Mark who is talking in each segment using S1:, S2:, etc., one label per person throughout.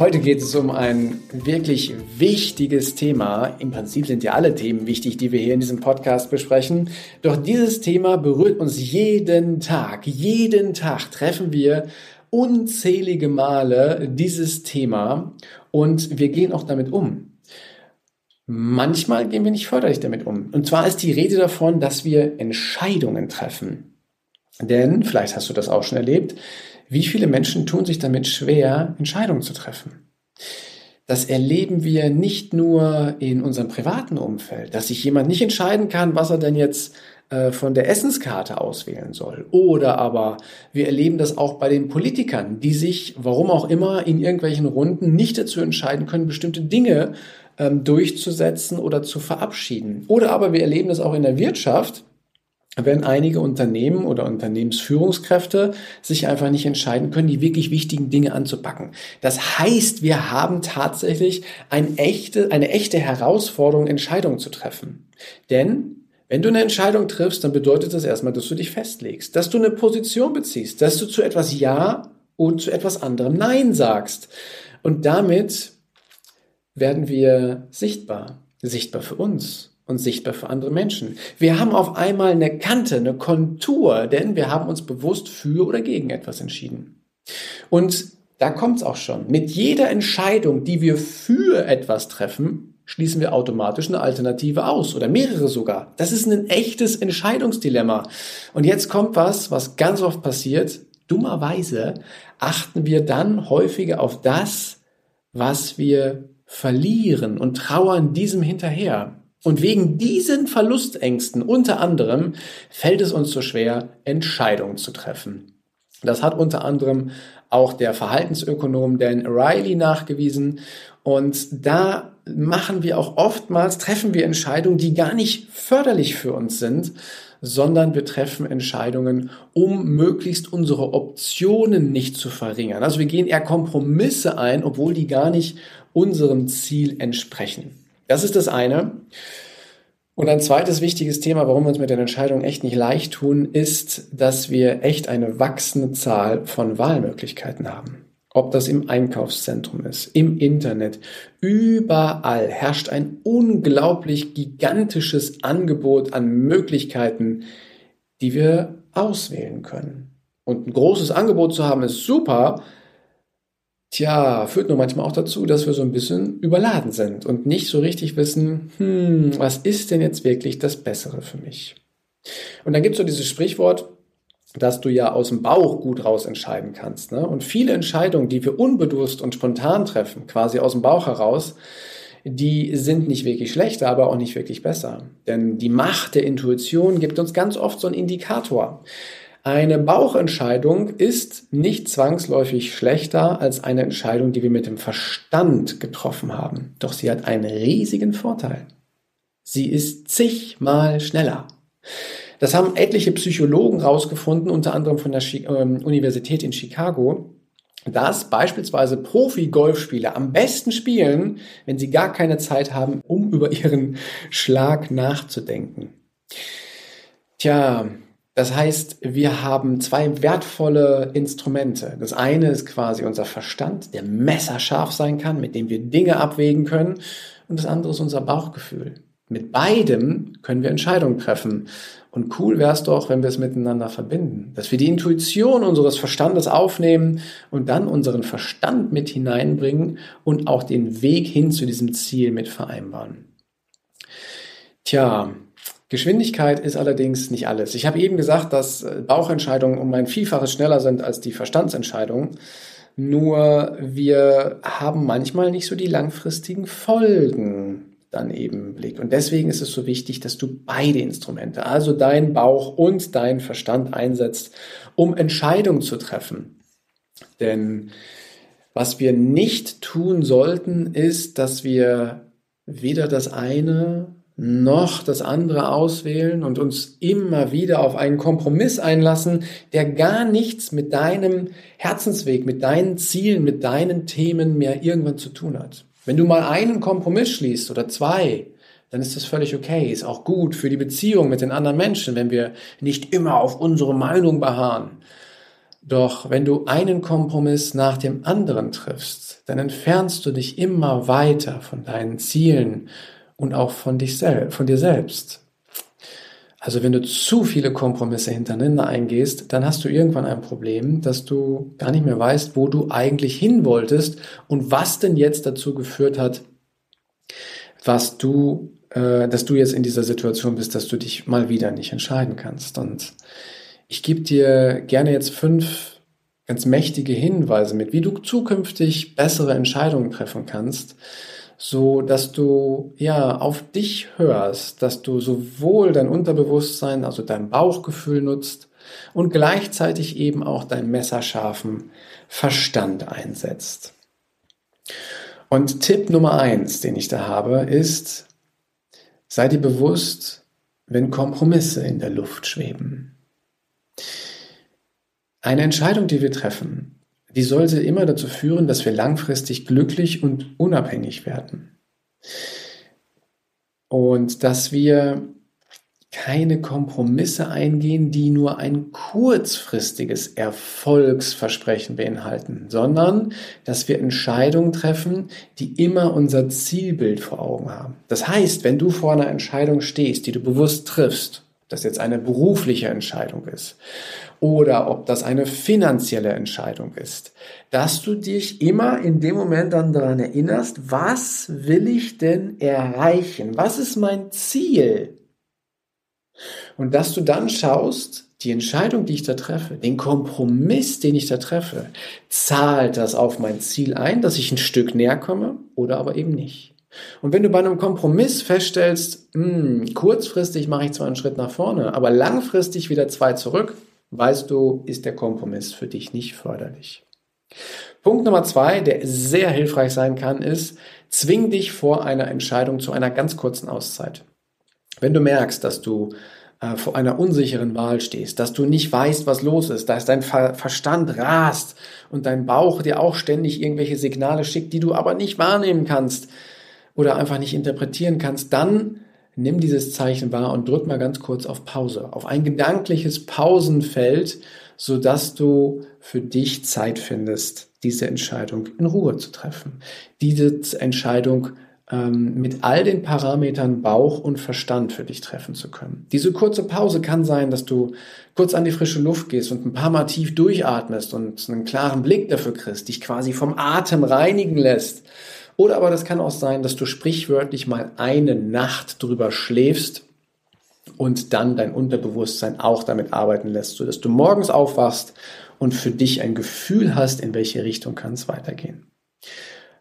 S1: Heute geht es um ein wirklich wichtiges Thema. Im Prinzip sind ja alle Themen wichtig, die wir hier in diesem Podcast besprechen. Doch dieses Thema berührt uns jeden Tag. Jeden Tag treffen wir unzählige Male dieses Thema und wir gehen auch damit um. Manchmal gehen wir nicht förderlich damit um. Und zwar ist die Rede davon, dass wir Entscheidungen treffen. Denn, vielleicht hast du das auch schon erlebt, wie viele Menschen tun sich damit schwer, Entscheidungen zu treffen? Das erleben wir nicht nur in unserem privaten Umfeld, dass sich jemand nicht entscheiden kann, was er denn jetzt äh, von der Essenskarte auswählen soll. Oder aber wir erleben das auch bei den Politikern, die sich, warum auch immer, in irgendwelchen Runden nicht dazu entscheiden können, bestimmte Dinge ähm, durchzusetzen oder zu verabschieden. Oder aber wir erleben das auch in der Wirtschaft, wenn einige Unternehmen oder Unternehmensführungskräfte sich einfach nicht entscheiden können, die wirklich wichtigen Dinge anzupacken. Das heißt, wir haben tatsächlich eine echte, eine echte Herausforderung, Entscheidungen zu treffen. Denn wenn du eine Entscheidung triffst, dann bedeutet das erstmal, dass du dich festlegst, dass du eine Position beziehst, dass du zu etwas Ja und zu etwas anderem Nein sagst. Und damit werden wir sichtbar, sichtbar für uns, und sichtbar für andere Menschen. Wir haben auf einmal eine Kante, eine Kontur, denn wir haben uns bewusst für oder gegen etwas entschieden. Und da kommt es auch schon. Mit jeder Entscheidung, die wir für etwas treffen, schließen wir automatisch eine Alternative aus oder mehrere sogar. Das ist ein echtes Entscheidungsdilemma. Und jetzt kommt was, was ganz oft passiert. Dummerweise achten wir dann häufiger auf das, was wir verlieren und trauern diesem hinterher. Und wegen diesen Verlustängsten unter anderem fällt es uns so schwer, Entscheidungen zu treffen. Das hat unter anderem auch der Verhaltensökonom Dan Riley nachgewiesen. Und da machen wir auch oftmals, treffen wir Entscheidungen, die gar nicht förderlich für uns sind, sondern wir treffen Entscheidungen, um möglichst unsere Optionen nicht zu verringern. Also wir gehen eher Kompromisse ein, obwohl die gar nicht unserem Ziel entsprechen. Das ist das eine. Und ein zweites wichtiges Thema, warum wir uns mit den Entscheidungen echt nicht leicht tun, ist, dass wir echt eine wachsende Zahl von Wahlmöglichkeiten haben. Ob das im Einkaufszentrum ist, im Internet, überall herrscht ein unglaublich gigantisches Angebot an Möglichkeiten, die wir auswählen können. Und ein großes Angebot zu haben ist super, Tja, führt nur manchmal auch dazu, dass wir so ein bisschen überladen sind und nicht so richtig wissen, hm, was ist denn jetzt wirklich das Bessere für mich? Und dann gibt es so dieses Sprichwort, dass du ja aus dem Bauch gut raus entscheiden kannst. Ne? Und viele Entscheidungen, die wir unbewusst und spontan treffen, quasi aus dem Bauch heraus, die sind nicht wirklich schlechter, aber auch nicht wirklich besser. Denn die Macht der Intuition gibt uns ganz oft so einen Indikator. Eine Bauchentscheidung ist nicht zwangsläufig schlechter als eine Entscheidung, die wir mit dem Verstand getroffen haben. Doch sie hat einen riesigen Vorteil. Sie ist zigmal schneller. Das haben etliche Psychologen herausgefunden, unter anderem von der ähm, Universität in Chicago, dass beispielsweise Profi-Golfspieler am besten spielen, wenn sie gar keine Zeit haben, um über ihren Schlag nachzudenken. Tja, das heißt, wir haben zwei wertvolle Instrumente. Das eine ist quasi unser Verstand, der messerscharf sein kann, mit dem wir Dinge abwägen können. Und das andere ist unser Bauchgefühl. Mit beidem können wir Entscheidungen treffen. Und cool wäre es doch, wenn wir es miteinander verbinden. Dass wir die Intuition unseres Verstandes aufnehmen und dann unseren Verstand mit hineinbringen und auch den Weg hin zu diesem Ziel mit vereinbaren. Tja, Geschwindigkeit ist allerdings nicht alles. Ich habe eben gesagt, dass äh, Bauchentscheidungen um ein Vielfaches schneller sind als die Verstandsentscheidungen. Nur wir haben manchmal nicht so die langfristigen Folgen dann eben im Blick. Und deswegen ist es so wichtig, dass du beide Instrumente, also dein Bauch und dein Verstand einsetzt, um Entscheidungen zu treffen. Denn was wir nicht tun sollten, ist, dass wir weder das eine noch das andere auswählen und uns immer wieder auf einen Kompromiss einlassen, der gar nichts mit deinem Herzensweg, mit deinen Zielen, mit deinen Themen mehr irgendwann zu tun hat. Wenn du mal einen Kompromiss schließt oder zwei, dann ist das völlig okay. Ist auch gut für die Beziehung mit den anderen Menschen, wenn wir nicht immer auf unsere Meinung beharren. Doch wenn du einen Kompromiss nach dem anderen triffst, dann entfernst du dich immer weiter von deinen Zielen, und auch von, dich sel von dir selbst. Also wenn du zu viele Kompromisse hintereinander eingehst, dann hast du irgendwann ein Problem, dass du gar nicht mehr weißt, wo du eigentlich hin wolltest und was denn jetzt dazu geführt hat, was du, äh, dass du jetzt in dieser Situation bist, dass du dich mal wieder nicht entscheiden kannst. Und ich gebe dir gerne jetzt fünf ganz mächtige Hinweise mit, wie du zukünftig bessere Entscheidungen treffen kannst, so dass du ja auf dich hörst, dass du sowohl dein Unterbewusstsein, also dein Bauchgefühl nutzt und gleichzeitig eben auch deinen messerscharfen Verstand einsetzt. Und Tipp Nummer eins, den ich da habe, ist, sei dir bewusst, wenn Kompromisse in der Luft schweben. Eine Entscheidung, die wir treffen, die sollte immer dazu führen, dass wir langfristig glücklich und unabhängig werden. Und dass wir keine Kompromisse eingehen, die nur ein kurzfristiges Erfolgsversprechen beinhalten, sondern dass wir Entscheidungen treffen, die immer unser Zielbild vor Augen haben. Das heißt, wenn du vor einer Entscheidung stehst, die du bewusst triffst, das jetzt eine berufliche Entscheidung ist oder ob das eine finanzielle Entscheidung ist, dass du dich immer in dem Moment dann daran erinnerst, was will ich denn erreichen? Was ist mein Ziel? Und dass du dann schaust, die Entscheidung, die ich da treffe, den Kompromiss, den ich da treffe, zahlt das auf mein Ziel ein, dass ich ein Stück näher komme oder aber eben nicht. Und wenn du bei einem Kompromiss feststellst, mh, hm, kurzfristig mache ich zwar einen Schritt nach vorne, aber langfristig wieder zwei zurück, weißt du, ist der Kompromiss für dich nicht förderlich. Punkt Nummer zwei, der sehr hilfreich sein kann, ist, zwing dich vor einer Entscheidung zu einer ganz kurzen Auszeit. Wenn du merkst, dass du äh, vor einer unsicheren Wahl stehst, dass du nicht weißt, was los ist, dass dein Ver Verstand rast und dein Bauch dir auch ständig irgendwelche Signale schickt, die du aber nicht wahrnehmen kannst oder einfach nicht interpretieren kannst, dann nimm dieses Zeichen wahr und drück mal ganz kurz auf Pause, auf ein gedankliches Pausenfeld, so dass du für dich Zeit findest, diese Entscheidung in Ruhe zu treffen. Diese Entscheidung ähm, mit all den Parametern Bauch und Verstand für dich treffen zu können. Diese kurze Pause kann sein, dass du kurz an die frische Luft gehst und ein paar Mal tief durchatmest und einen klaren Blick dafür kriegst, dich quasi vom Atem reinigen lässt oder aber das kann auch sein, dass du sprichwörtlich mal eine Nacht drüber schläfst und dann dein Unterbewusstsein auch damit arbeiten lässt, sodass du morgens aufwachst und für dich ein Gefühl hast, in welche Richtung kann es weitergehen.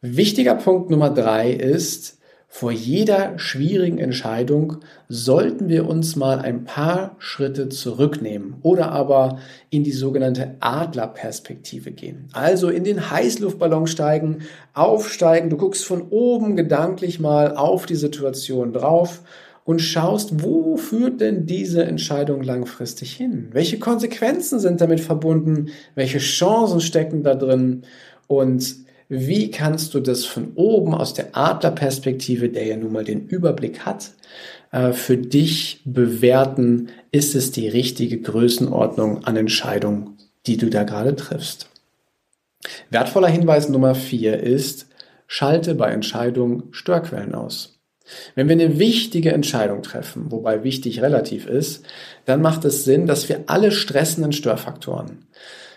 S1: Wichtiger Punkt Nummer drei ist, vor jeder schwierigen Entscheidung sollten wir uns mal ein paar Schritte zurücknehmen oder aber in die sogenannte Adlerperspektive gehen. Also in den Heißluftballon steigen, aufsteigen, du guckst von oben gedanklich mal auf die Situation drauf und schaust, wo führt denn diese Entscheidung langfristig hin? Welche Konsequenzen sind damit verbunden? Welche Chancen stecken da drin? Und wie kannst du das von oben aus der Adlerperspektive, der ja nun mal den Überblick hat, äh, für dich bewerten, ist es die richtige Größenordnung an Entscheidungen, die du da gerade triffst. Wertvoller Hinweis Nummer vier ist, schalte bei Entscheidungen Störquellen aus. Wenn wir eine wichtige Entscheidung treffen, wobei wichtig relativ ist, dann macht es Sinn, dass wir alle stressenden Störfaktoren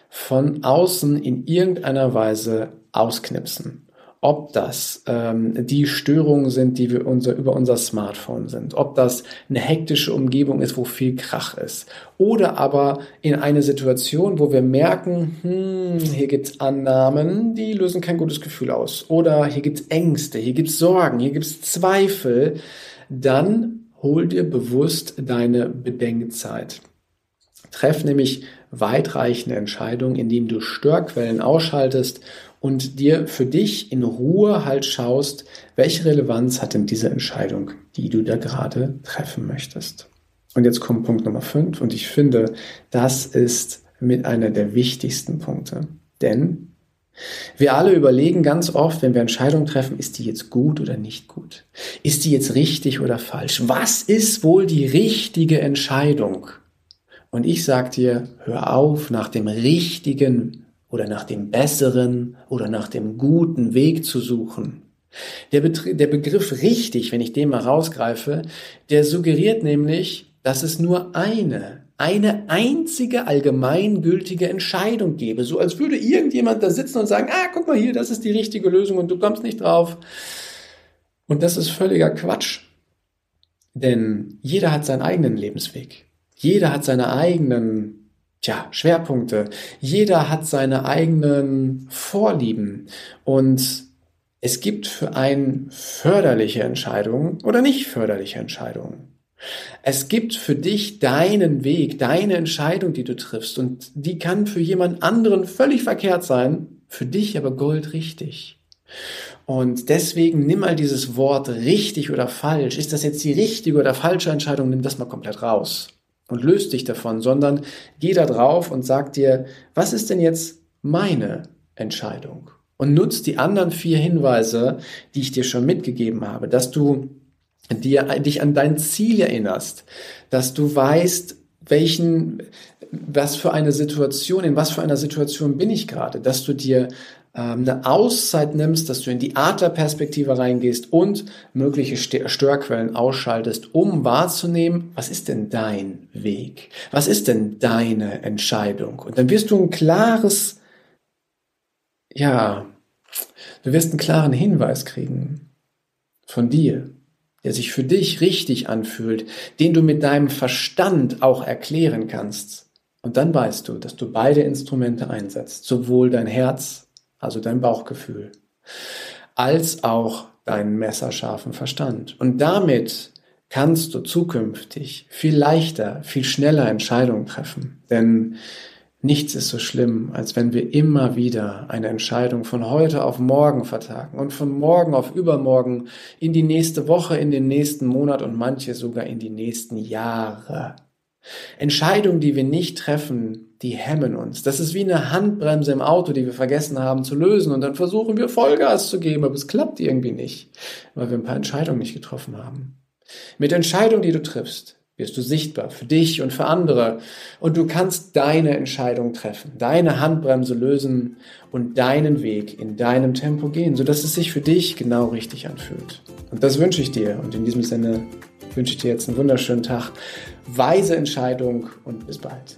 S1: von außen in irgendeiner Weise ausknipsen. Ob das ähm, die Störungen sind, die wir unser, über unser Smartphone sind, ob das eine hektische Umgebung ist, wo viel Krach ist, oder aber in eine Situation, wo wir merken, hm, hier gibt's Annahmen, die lösen kein gutes Gefühl aus, oder hier gibt's Ängste, hier gibt's Sorgen, hier gibt's Zweifel, dann hol dir bewusst deine Bedenkzeit. Treff nämlich weitreichende Entscheidungen, indem du Störquellen ausschaltest und dir für dich in Ruhe halt schaust, welche Relevanz hat denn diese Entscheidung, die du da gerade treffen möchtest. Und jetzt kommt Punkt Nummer 5 und ich finde, das ist mit einer der wichtigsten Punkte. Denn wir alle überlegen ganz oft, wenn wir Entscheidungen treffen, ist die jetzt gut oder nicht gut? Ist die jetzt richtig oder falsch? Was ist wohl die richtige Entscheidung? Und ich sag dir, hör auf, nach dem richtigen oder nach dem besseren oder nach dem guten Weg zu suchen. Der, Betri der Begriff richtig, wenn ich den mal rausgreife, der suggeriert nämlich, dass es nur eine, eine einzige allgemeingültige Entscheidung gäbe. So als würde irgendjemand da sitzen und sagen, ah, guck mal hier, das ist die richtige Lösung und du kommst nicht drauf. Und das ist völliger Quatsch. Denn jeder hat seinen eigenen Lebensweg. Jeder hat seine eigenen tja, Schwerpunkte. Jeder hat seine eigenen Vorlieben. Und es gibt für einen förderliche Entscheidungen oder nicht förderliche Entscheidungen. Es gibt für dich deinen Weg, deine Entscheidung, die du triffst. Und die kann für jemand anderen völlig verkehrt sein, für dich aber goldrichtig. Und deswegen nimm mal dieses Wort richtig oder falsch. Ist das jetzt die richtige oder falsche Entscheidung? Nimm das mal komplett raus und löst dich davon, sondern geh da drauf und sag dir, was ist denn jetzt meine Entscheidung? Und nutz die anderen vier Hinweise, die ich dir schon mitgegeben habe, dass du dir, dich an dein Ziel erinnerst, dass du weißt, welchen, was für eine Situation, in was für einer Situation bin ich gerade, dass du dir eine Auszeit nimmst, dass du in die Adlerperspektive reingehst und mögliche Störquellen ausschaltest, um wahrzunehmen, was ist denn dein Weg? Was ist denn deine Entscheidung? Und dann wirst du ein klares, ja, du wirst einen klaren Hinweis kriegen von dir, der sich für dich richtig anfühlt, den du mit deinem Verstand auch erklären kannst. Und dann weißt du, dass du beide Instrumente einsetzt, sowohl dein Herz also dein Bauchgefühl, als auch deinen messerscharfen Verstand. Und damit kannst du zukünftig viel leichter, viel schneller Entscheidungen treffen. Denn nichts ist so schlimm, als wenn wir immer wieder eine Entscheidung von heute auf morgen vertagen und von morgen auf übermorgen in die nächste Woche, in den nächsten Monat und manche sogar in die nächsten Jahre. Entscheidungen, die wir nicht treffen, die hemmen uns. Das ist wie eine Handbremse im Auto, die wir vergessen haben zu lösen und dann versuchen wir Vollgas zu geben, aber es klappt irgendwie nicht, weil wir ein paar Entscheidungen nicht getroffen haben. Mit Entscheidungen, die du triffst, wirst du sichtbar für dich und für andere und du kannst deine Entscheidung treffen, deine Handbremse lösen und deinen Weg in deinem Tempo gehen, sodass es sich für dich genau richtig anfühlt. Und das wünsche ich dir und in diesem Sinne wünsche ich dir jetzt einen wunderschönen Tag, weise Entscheidung und bis bald.